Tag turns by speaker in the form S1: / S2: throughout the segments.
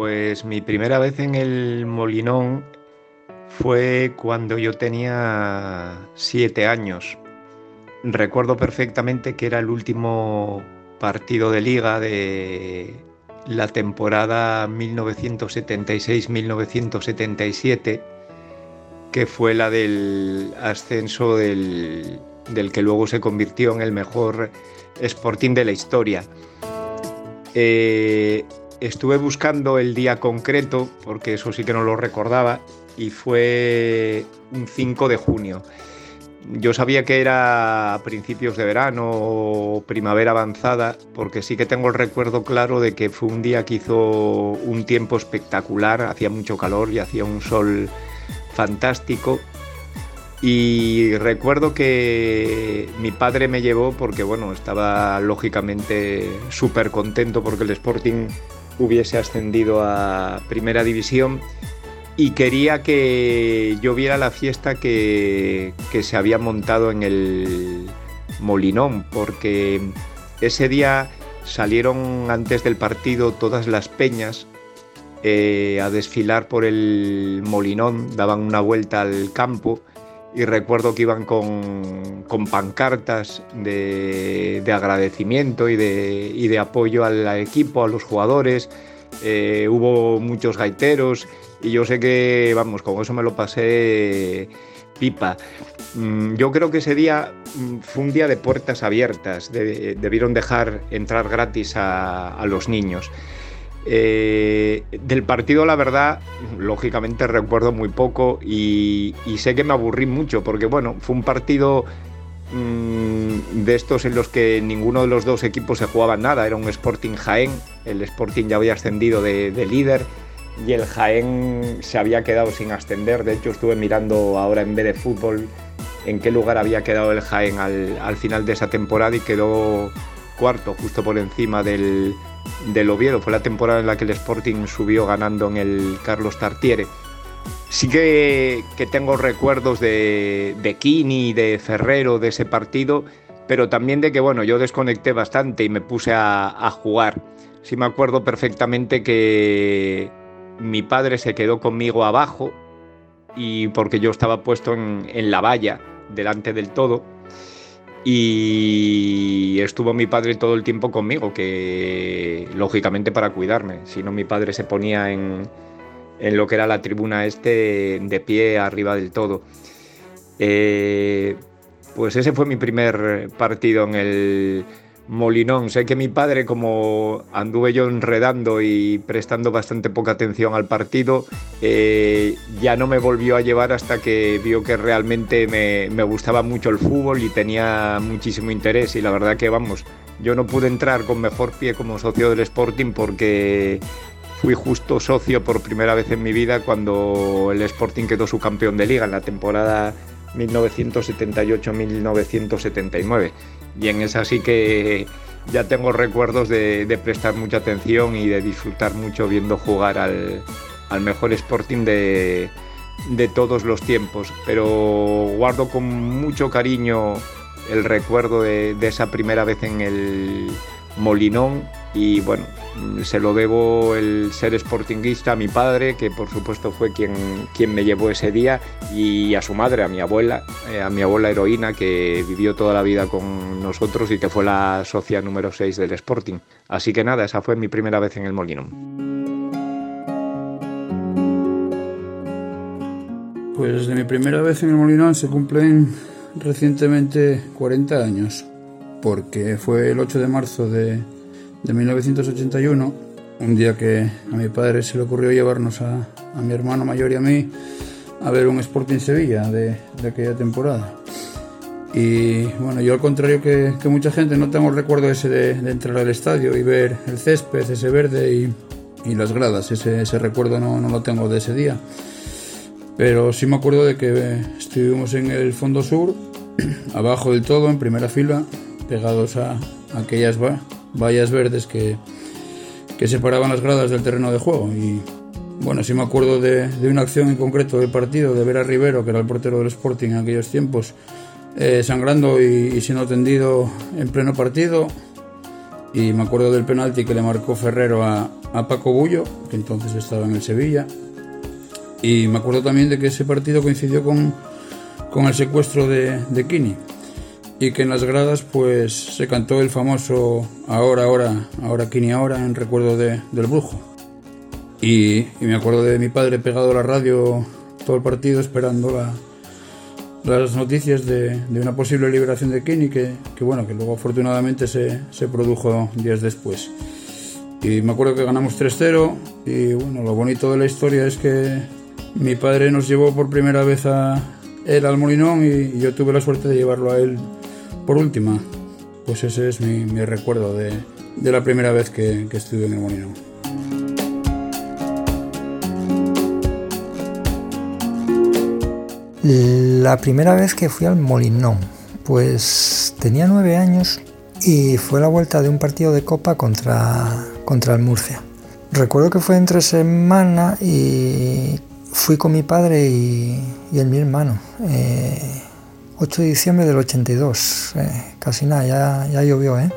S1: Pues mi primera vez en el Molinón fue cuando yo tenía siete años. Recuerdo perfectamente que era el último partido de liga de la temporada 1976-1977, que fue la del ascenso del, que luego se convirtió en el mejor Sporting de la historia. Eh, estuve buscando el día concreto, porque eso sí que no lo recordaba, y fue un 5 de junio. Yo sabía que era a principios de verano o primavera avanzada, porque sí que tengo el recuerdo claro de que fue un día que hizo un tiempo espectacular, hacía mucho calor y hacía un sol fantástico. Y recuerdo que mi padre me llevó porque, bueno, estaba lógicamente súper contento porque el Sporting hubiese ascendido a Primera División y quería que yo viera la fiesta que, se había montado en el Molinón, porque ese día salieron antes del partido todas las peñas eh, a desfilar por el Molinón, daban una vuelta al campo y recuerdo que iban con, pancartas de, agradecimiento y de, y de, apoyo al equipo, a los jugadores. Eh, hubo muchos gaiteros y yo sé que, vamos, con eso me lo pasé pipa. Mm, yo creo que ese día mm, fue un día de puertas abiertas, debieron dejar entrar gratis a los niños. Eh, del partido, la verdad, lógicamente recuerdo muy poco y, sé que me aburrí mucho porque, bueno, fue un partido mm, de estos en los que ninguno de los dos equipos se jugaba nada. Era un Sporting Jaén, el Sporting ya había ascendido de, líder y el Jaén se había quedado sin ascender. De hecho, estuve mirando ahora en vez de fútbol en qué lugar había quedado el Jaén al final de esa temporada y quedó cuarto, justo por encima del del Oviedo. Fue la temporada en la que el Sporting subió ganando en el Carlos Tartiere. Sí que, tengo recuerdos de, de Kini, de Ferrero, de ese partido, pero también de que bueno, yo desconecté bastante y me puse a, jugar. Sí me acuerdo perfectamente que mi padre se quedó conmigo abajo y porque yo estaba puesto en, en la valla delante del todo y estuvo mi padre todo el tiempo conmigo, que lógicamente para cuidarme, si no mi padre se ponía en, lo que era la tribuna este de pie arriba del todo. Eh, pues ese fue mi primer partido en el, Molinón. Sé que mi padre, como anduve yo enredando y prestando bastante poca atención al partido, eh, ya no me volvió a llevar hasta que vio que realmente me, gustaba mucho el fútbol y tenía muchísimo interés. Y la verdad que, vamos, yo no pude entrar con mejor pie como socio del Sporting porque fui justo socio por primera vez en mi vida cuando el Sporting quedó su campeón de liga en la temporada 1978-1979 y en esa sí que ya tengo recuerdos de, prestar mucha atención y de disfrutar mucho viendo jugar al, mejor Sporting de, todos los tiempos. Pero guardo con mucho cariño el recuerdo de, de esa primera vez en el Molinón y bueno, se lo debo el ser sportinguista a mi padre, que por supuesto fue quien, quien me llevó ese día, y a su madre, a mi abuela, eh, a mi abuela heroína, que vivió toda la vida con nosotros y que fue la socia número 6 del Sporting. Así que nada, esa fue mi primera vez en el Molinón.
S2: Pues desde mi primera vez en el Molinón se cumplen recientemente 40 años, porque fue el 8 de marzo de de 1981, un día que a mi padre se le ocurrió llevarnos a, mi hermano mayor y a mí a ver un Sporting Sevilla de, aquella temporada. Y bueno, yo al contrario que, mucha gente no tengo recuerdo ese de, entrar al estadio y ver el césped, ese verde y, las gradas, ese, recuerdo no, no, lo tengo de ese día. Pero sí me acuerdo de que estuvimos en el fondo sur, abajo del todo, en primera fila, pegados a, a aquellas vallas verdes que, que separaban las gradas del terreno de juego. Y bueno, sí me acuerdo de, una acción en concreto del partido, de ver a Rivero, que era el portero del Sporting en aquellos tiempos, eh, sangrando y, siendo atendido en pleno partido. Y me acuerdo del penalti que le marcó Ferrero a, Paco Bullo, que entonces estaba en el Sevilla. Y me acuerdo también de que ese partido coincidió con, con el secuestro de, de Kini y que en las gradas pues se cantó el famoso ahora, ahora, ahora Kini ahora en recuerdo de, del brujo. Y, me acuerdo de mi padre pegado a la radio todo el partido esperando la, las noticias de, una posible liberación de Kini que, que, bueno, que luego afortunadamente se, se produjo días después. Y me acuerdo que ganamos 3-0 y bueno, lo bonito de la historia es que mi padre nos llevó por primera vez a él al Molinón y yo tuve la suerte de llevarlo a él por última, pues ese es mi, recuerdo de, la primera vez que, estuve en el Molinón.
S3: La primera vez que fui al Molinón, pues tenía nueve años y fue la vuelta de un partido de copa contra, contra el Murcia. Recuerdo que fue entre semana y fui con mi padre y, y mi hermano. Eh, 8 de diciembre del 82, eh, casi nada, ya, ya llovió, ¿eh?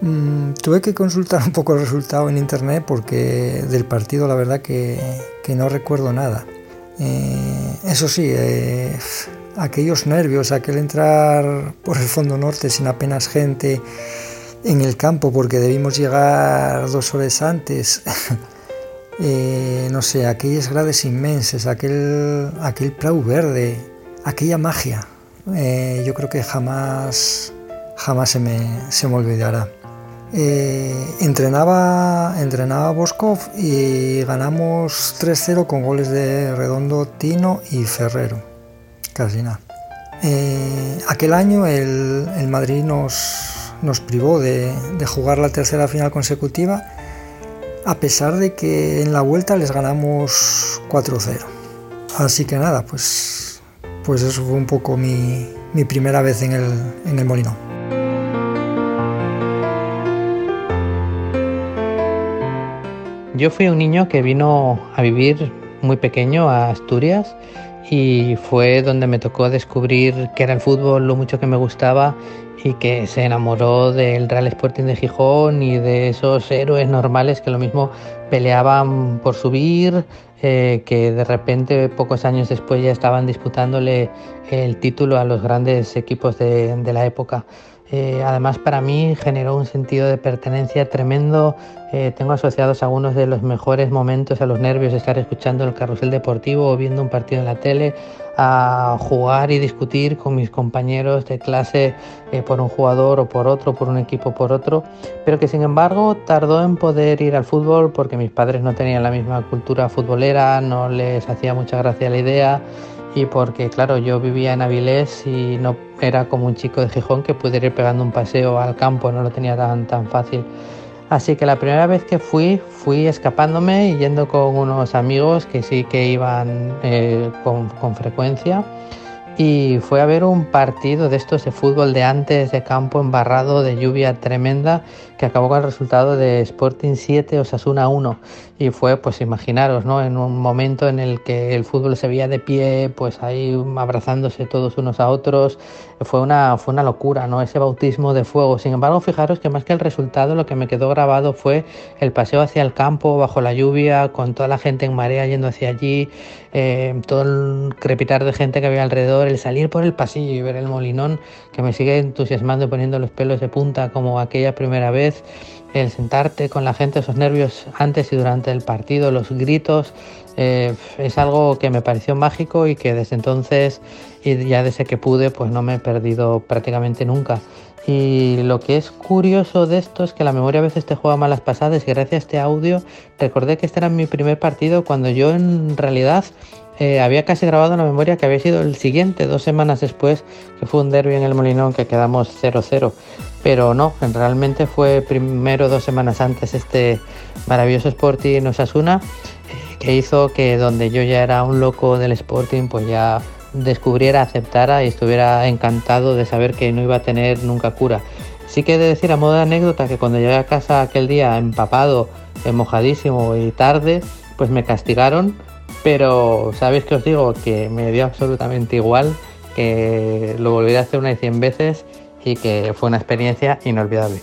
S3: Mm, tuve que consultar un poco el resultado en internet porque del partido la verdad que, no recuerdo nada. Eh, eso sí, eh, aquellos nervios, aquel entrar por el fondo norte sin apenas gente en el campo porque debimos llegar dos horas antes. no sé, aquellas grades inmensas, aquel, aquel prau verde, aquella magia. Eh, yo creo que jamás, jamás se me, se me olvidará. Eh, entrenaba, entrenaba Boskov y ganamos 3-0 con goles de Redondo, Tino y Ferrero. Casi nada. Eh, aquel año el, el Madrid nos, nos privó de, de, jugar la tercera final consecutiva, a pesar de que en la vuelta les ganamos 4-0. Así que nada, pues pues eso fue un poco mi, primera vez en el, molino.
S4: Yo fui un niño que vino a vivir muy pequeño a Asturias y fue donde me tocó descubrir que era el fútbol, lo mucho que me gustaba y que se enamoró del Real Sporting de Gijón y de esos héroes normales que lo mismo peleaban por subir, eh, que de repente pocos años después ya estaban disputándole el título a los grandes equipos de, de la época. Eh, además para mí generó un sentido de pertenencia tremendo. Eh, tengo asociados algunos de los mejores momentos a los nervios estar escuchando el carrusel deportivo o viendo un partido en la tele, a jugar y discutir con mis compañeros de clase eh, por un jugador o por otro, por un equipo por otro, pero que sin embargo tardó en poder ir al fútbol porque mis padres no tenían la misma cultura futbolera, no les hacía mucha gracia la idea y porque claro, yo vivía en Avilés y no era como un chico de Gijón que pudiera ir pegando un paseo al campo, no lo tenía tan, tan fácil. Así que la primera vez que fui, fui escapándome y yendo con unos amigos que sí que iban eh, con, con frecuencia y fue a ver un partido de estos de fútbol de antes de campo embarrado de lluvia tremenda que acabó con el resultado de Sporting 7 Osasuna 1 y fue pues imaginaros no en un momento en el que el fútbol se veía de pie pues ahí abrazándose todos unos a otros fue una fue una locura no ese bautismo de fuego. Sin embargo fijaros que más que el resultado lo que me quedó grabado fue el paseo hacia el campo bajo la lluvia con toda la gente en marea yendo hacia allí eh, todo el crepitar de gente que había alrededor el salir por el pasillo y ver el molinón que me sigue entusiasmando y poniendo los pelos de punta como aquella primera vez el sentarte con la gente, esos nervios antes y durante el partido, los gritos, eh, es algo que me pareció mágico y que desde entonces y ya desde que pude pues no me he perdido prácticamente nunca. Y lo que es curioso de esto es que la memoria a veces te juega malas pasadas y gracias a este audio recordé que este era mi primer partido cuando yo en realidad eh, había casi grabado en la memoria que había sido el siguiente, dos semanas después, que fue un derby en el Molinón que quedamos 0-0. Pero no, realmente fue primero dos semanas antes este maravilloso Sporting Osasuna, eh, que hizo que donde yo ya era un loco del Sporting, pues ya descubriera, aceptara y estuviera encantado de saber que no iba a tener nunca cura. Sí que he de decir a modo de anécdota que cuando llegué a casa aquel día empapado, mojadísimo y tarde, pues me castigaron pero, ¿sabéis que os digo? Que me dio absolutamente igual, que lo volveré a hacer unas 100 veces y que fue una experiencia inolvidable.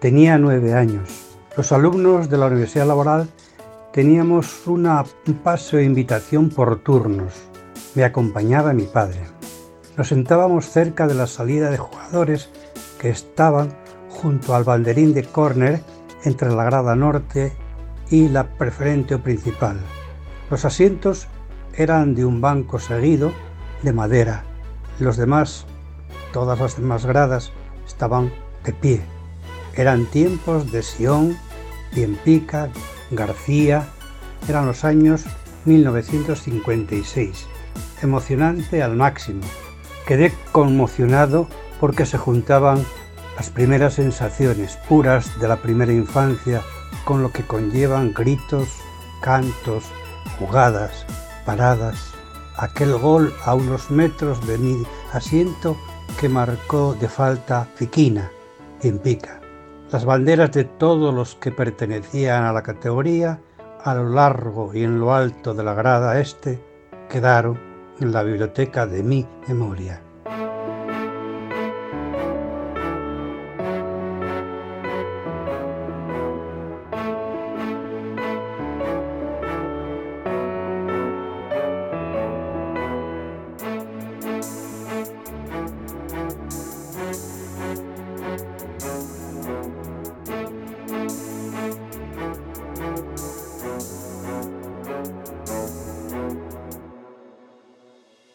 S5: Tenía nueve años. Los alumnos de la Universidad Laboral teníamos una, un paseo de invitación por turnos. Me acompañaba mi padre. Nos sentábamos cerca de la salida de jugadores que estaban junto al banderín de córner entre la grada norte y la preferente o principal. Los asientos eran de un banco seguido de madera. Los demás, todas las demás gradas, estaban de pie. Eran tiempos de Sion, Piempica, García. Eran los años 1956. Emocionante al máximo. Quedé conmocionado porque se juntaban las primeras sensaciones puras de la primera infancia con lo que conllevan gritos, cantos, jugadas, paradas, aquel gol a unos metros de mi asiento que marcó de falta Fiquina, en pica. Las banderas de todos los que pertenecían a la categoría, a lo largo y en lo alto de la grada este, quedaron en la biblioteca de mi memoria.